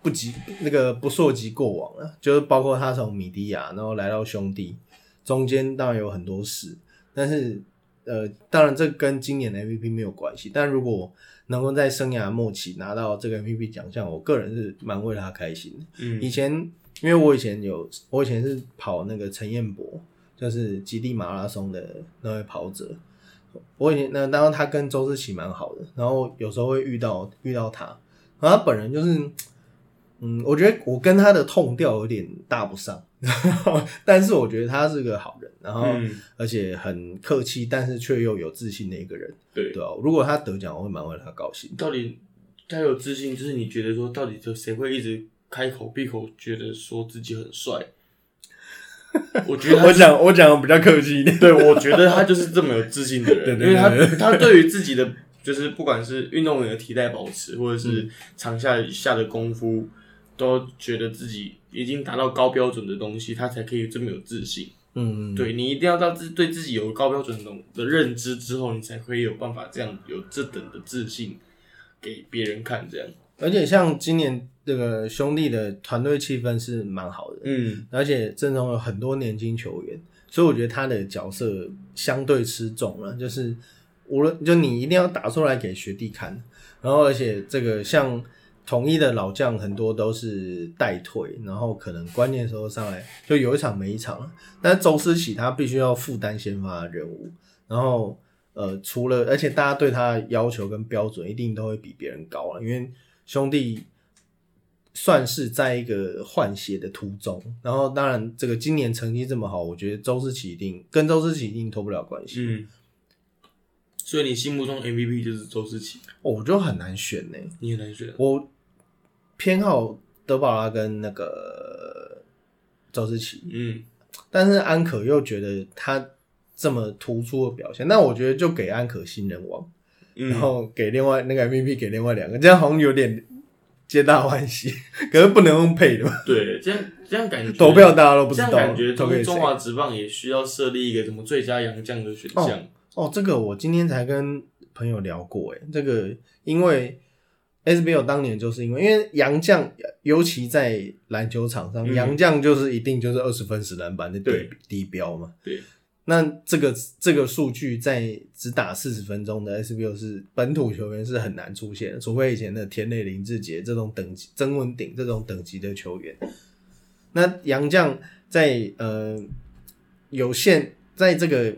不及那个不溯及过往了，就是包括他从米迪亚然后来到兄弟，中间当然有很多事，但是呃，当然这跟今年的 MVP 没有关系，但如果能够在生涯末期拿到这个 MVP 奖项，我个人是蛮为他开心的。嗯以嗯前因为我以前有，我以前是跑那个陈彦博，就是极地马拉松的那位跑者。我以前那当然他跟周志奇蛮好的，然后有时候会遇到遇到他，然后他本人就是，嗯，我觉得我跟他的痛调有点搭不上，但是我觉得他是个好人，然后嗯。而且很客气，但是却又有自信的一个人，对。对啊，如果他得奖，我会蛮为他高兴。到底他有自信，就是你觉得说，到底就谁会一直开口闭口觉得说自己很帅？我觉得我讲我讲的比较客气一点，对，我觉得他就是这么有自信的人，因为他他对于自己的就是不管是运动员的体态保持，或者嗯。是场下下的功夫，都觉得自己已经达到高标准的东西，他才可以这么有自信。嗯，对你一定要到自对自己有高标准的的认知之后，你才会有办法这样有这等的自信给别人看，这样。而且像今年这个兄弟的团队气氛是蛮好的，嗯而且阵容有很多年轻球员，所以我觉得他的角色相对吃重了，就是无论就你一定要打出来给学弟看，然后而且这个像统一的老将很多都是代退，然后可能关键时候上来就有一场没一场了，但是周思齐他必须要负担先发的任务，然后呃除了而且大家对他的要求跟标准一定都会比别人高了，因为兄弟算是在一个换血的途中，然后当然这个今年成绩这么好，我觉得周思齐一定跟周思齐一定脱不了关系。嗯，所以你心目中 MVP 就是周思齐，哦我就很难选呢，你很难选。我偏好德宝拉跟那个周思琪，嗯。但是安可又觉得他这么突出的表现，那我觉得就给安可新人王，嗯，然后给另外那个 MVP 给另外两个，这样好像有点皆大欢喜，可是不能用配的吧，对，这样这样感觉 投票大家都不知道，这样感觉投给中中华职棒也需要设立一个什么最佳洋将的选项。哦，这个我今天才跟朋友聊过，哎，这个因为 SBL 当年就是因为因为洋将，尤其在篮球场上，嗯洋将就是一定就是二十分十篮板的底对底标嘛。对，那这个这个数据在只打四十分钟的 SBL 是本土球员是很难出现的，除非以前的田磊林志杰这种等级、曾文鼎这种等级的球员。那洋将在呃有限，在这个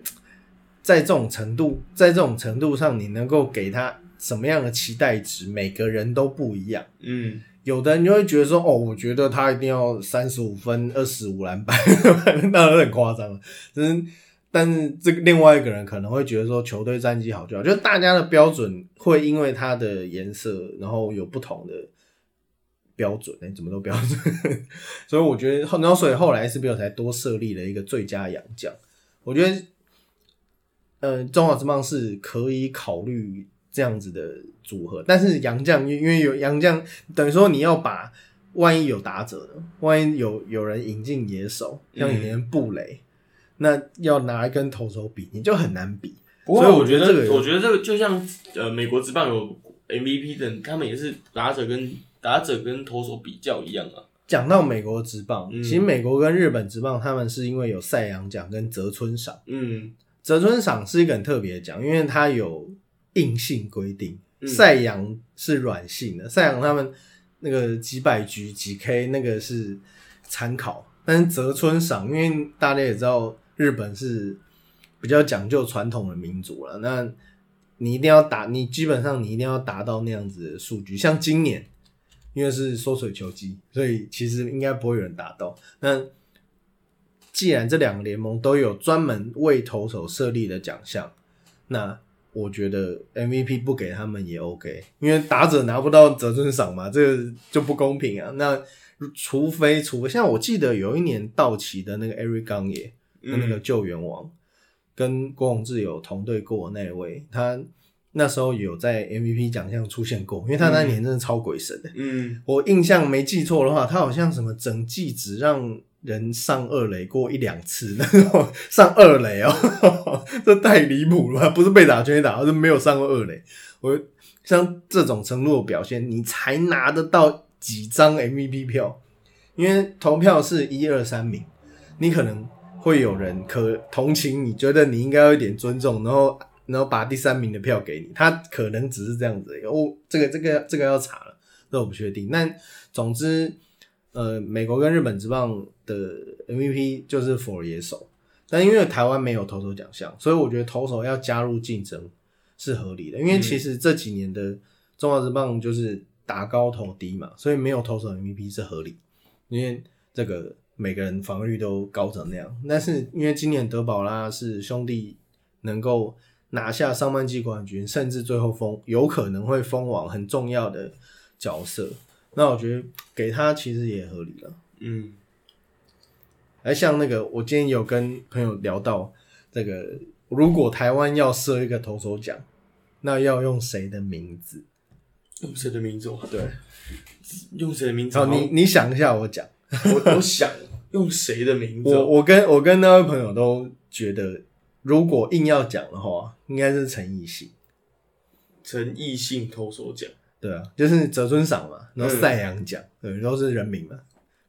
在这种程度，在这种程度上，你能够给他什么样的期待值？每个人都不一样。嗯，有的人就会觉得说，哦，我觉得他一定要三十五分、二十五篮板，那很夸张了。就是，但是这个另外一个人可能会觉得说，球队战绩好就好，就是大家的标准会因为他的颜色，然后有不同的标准。哎、怎么都标准？所以我觉得后，然后所以后来 SBL 才多设立了一个最佳洋将。我觉得，呃，中华之棒是可以考虑这样子的组合，但是洋将因为有洋将，等于说你要把万一有打者的，万一有有人引进野手，像以前布雷，那要拿来跟投手比，你就很难比。不过所以我我觉得这个我觉得这个就像呃美国职棒有 MVP 的，他们也是打者跟打者跟投手比较一样啊。讲到美国职棒，嗯其实美国跟日本职棒，他们是因为有赛扬奖跟泽村赏。嗯泽村赏是一个很特别的奖，因为它有硬性规定，嗯赛扬是软性的。赛扬他们那个几百局几 K 那个是参考，但是泽村赏，因为大家也知道日本是比较讲究传统的民族了，那你一定要打，你基本上你一定要达到那样子的数据。像今年，因为是缩水球季，所以其实应该不会有人达到。那既然这两个联盟都有专门为投手设立的奖项，那我觉得 MVP 不给他们也 OK，因为打者拿不到折尊赏嘛，这个就不公平啊。那除非除非像我记得有一年道奇的那个 Eric 冈野，跟那个救援王，跟郭宏志有同队过的那一位，他那时候有在 MVP 奖项出现过，因为他那年真的超鬼神的。嗯，我印象没记错的话，他好像什么整季只让人上二垒过一两次，那种上二垒哦，这太离谱了？不是被打全打，而是没有上过二垒。我像这种程度的表现，你才拿得到几张 MVP 票？因为投票是一二三名，你可能会有人可同情你，觉得你应该有一点尊重，然后然后把第三名的票给你，他可能只是这样子。哦，这个这个这个要查了，这我不确定。但总之，呃，美国跟日本职棒的 MVP 就是 for 野手，但因为台湾没有投手奖项，所以我觉得投手要加入竞争是合理的。因为其实这几年的中华职棒就是打高投低嘛，所以没有投手 MVP 是合理。因为这个每个人防御率都高成那样，但是因为今年德保拉是兄弟能够拿下上半季冠军，甚至最后封有可能会封王很重要的角色，那我觉得给他其实也合理了。嗯，哎像那个，我今天有跟朋友聊到这个，如果台湾要设一个投手奖，那要用谁的名字？用谁的名字哦？对，用谁的名字？好，你你想一下，我讲。我我想用谁的名字哦？我我跟我跟那位朋友都觉得，如果硬要讲的话，应该是陈奕迅。陈奕迅投手奖，对啊，就是泽村赏嘛，然后赛扬奖，对，都是人名嘛。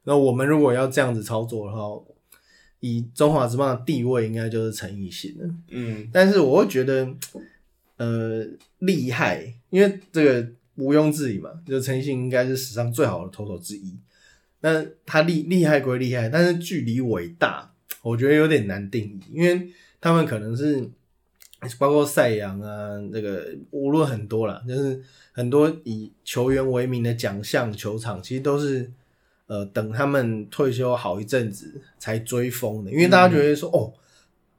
那我们如果要这样子操作的话，以中华职棒的地位，应该就是陈奕迅了。嗯但是我会觉得，呃，厉害，因为这个毋庸置疑嘛，就陈奕迅应该是史上最好的投手之一。那他厉厉害归厉害，但是距离伟大，我觉得有点难定义，因为他们可能是包括赛扬啊，这个无论很多啦，就是很多以球员为名的奖项球场，其实都是呃等他们退休好一阵子才追风的，因为大家觉得说、哦。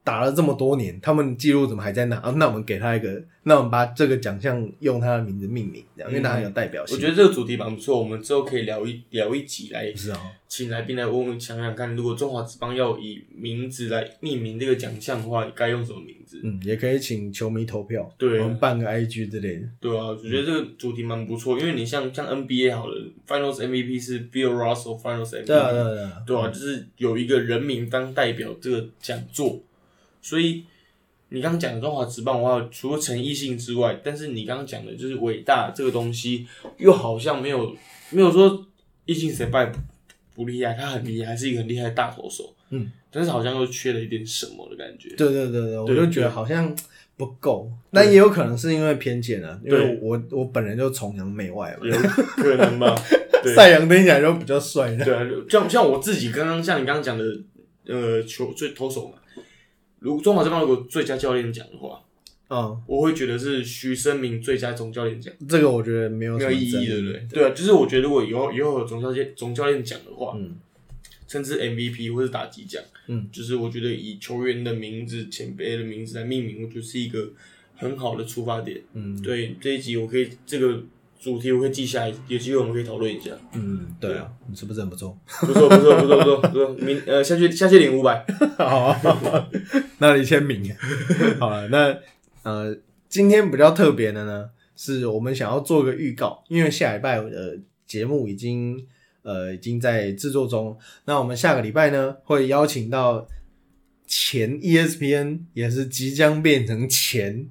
打了这么多年，他们记录怎么还在那？啊，那我们给他一个，那我们把这个奖项用他的名字命名，这样，因为他很有代表性。我觉得这个主题蛮不错，我们之后可以聊一聊一集来是啊，请来宾来问我们想想看，如果中华职棒要以名字来命名这个奖项的话，该用什么名字？嗯，也可以请球迷投票，对我们办个 IG 之类的。对啊，我觉得这个主题蛮不错，因为你像像 NBA 好了，Finals MVP 是 Bill Russell Finals MVP，对啊，对啊，对啊，对啊，就是有一个人名当代表这个讲座，所以你刚刚讲的中华职棒的话，除了陈奕迅之外，但是你刚刚讲的就是伟大这个东西，又好像没有没有说奕迅谁败不不厉害，他很厉害，是一个很厉害的大投手，嗯，但是好像又缺了一点什么的感觉，对对对对，我就觉得好像不够，但也有可能是因为偏见啊，因为我我本人就崇洋媚外嘛，有可能吧？对。赛扬听起来就比较帅。对啊，像像我自己刚刚像你刚刚讲的，呃，球最投手嘛，如果中华职棒如果最佳教练奖的话，嗯，我会觉得是徐生明最佳总教练奖，这个我觉得没有没有意义，对不对？对。啊，就是我觉得如果以后以后有总教练总教练奖的话，嗯。甚至 MVP 或是打击奖，嗯，就是我觉得以球员的名字、前辈的名字来命名，我觉得是一个很好的出发点。嗯。对这一集，我可以这个主题我可以记下来，有机会我们可以讨论一下。嗯，对啊，你是不是很不错？不错，不错，不错，不错，不错。明呃，下去下去领五百。好，那你签名。好了，那呃，今天比较特别的呢，是我们想要做个预告，因为下礼拜的节目已经呃已经在制作中。那我们下个礼拜呢，会邀请到前 E ESPN，也是即将变成前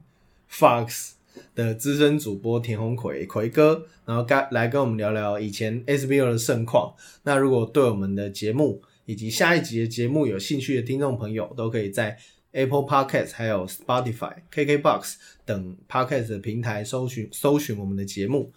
Fox 的资深主播田宏奎奎哥，然后该来跟我们聊聊以前 SBL 的盛况。那如果对我们的节目以及下一集的节目有兴趣的听众朋友，都可以在 Apple Podcast、还有 Spotify、KKBox 等 Podcast 的平台搜寻搜寻我们的节目。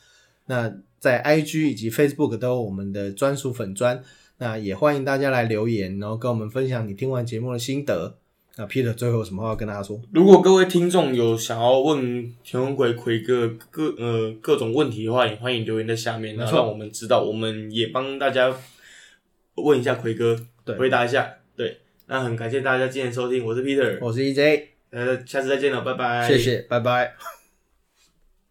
那在 IG 以及 Facebook 都有我们的专属粉砖，那也欢迎大家来留言，然后跟我们分享你听完节目的心得。那 Peter 最后有什么话要跟大家说？如果各位听众有想要问田文奎奎哥各呃各种问题的话，也欢迎留言在下面，然后让我们知道，我们也帮大家问一下奎哥，对回答一下。对，那很感谢大家今天收听，我是 Peter，我是 EJ，呃，下次再见了，拜拜，谢谢，拜拜。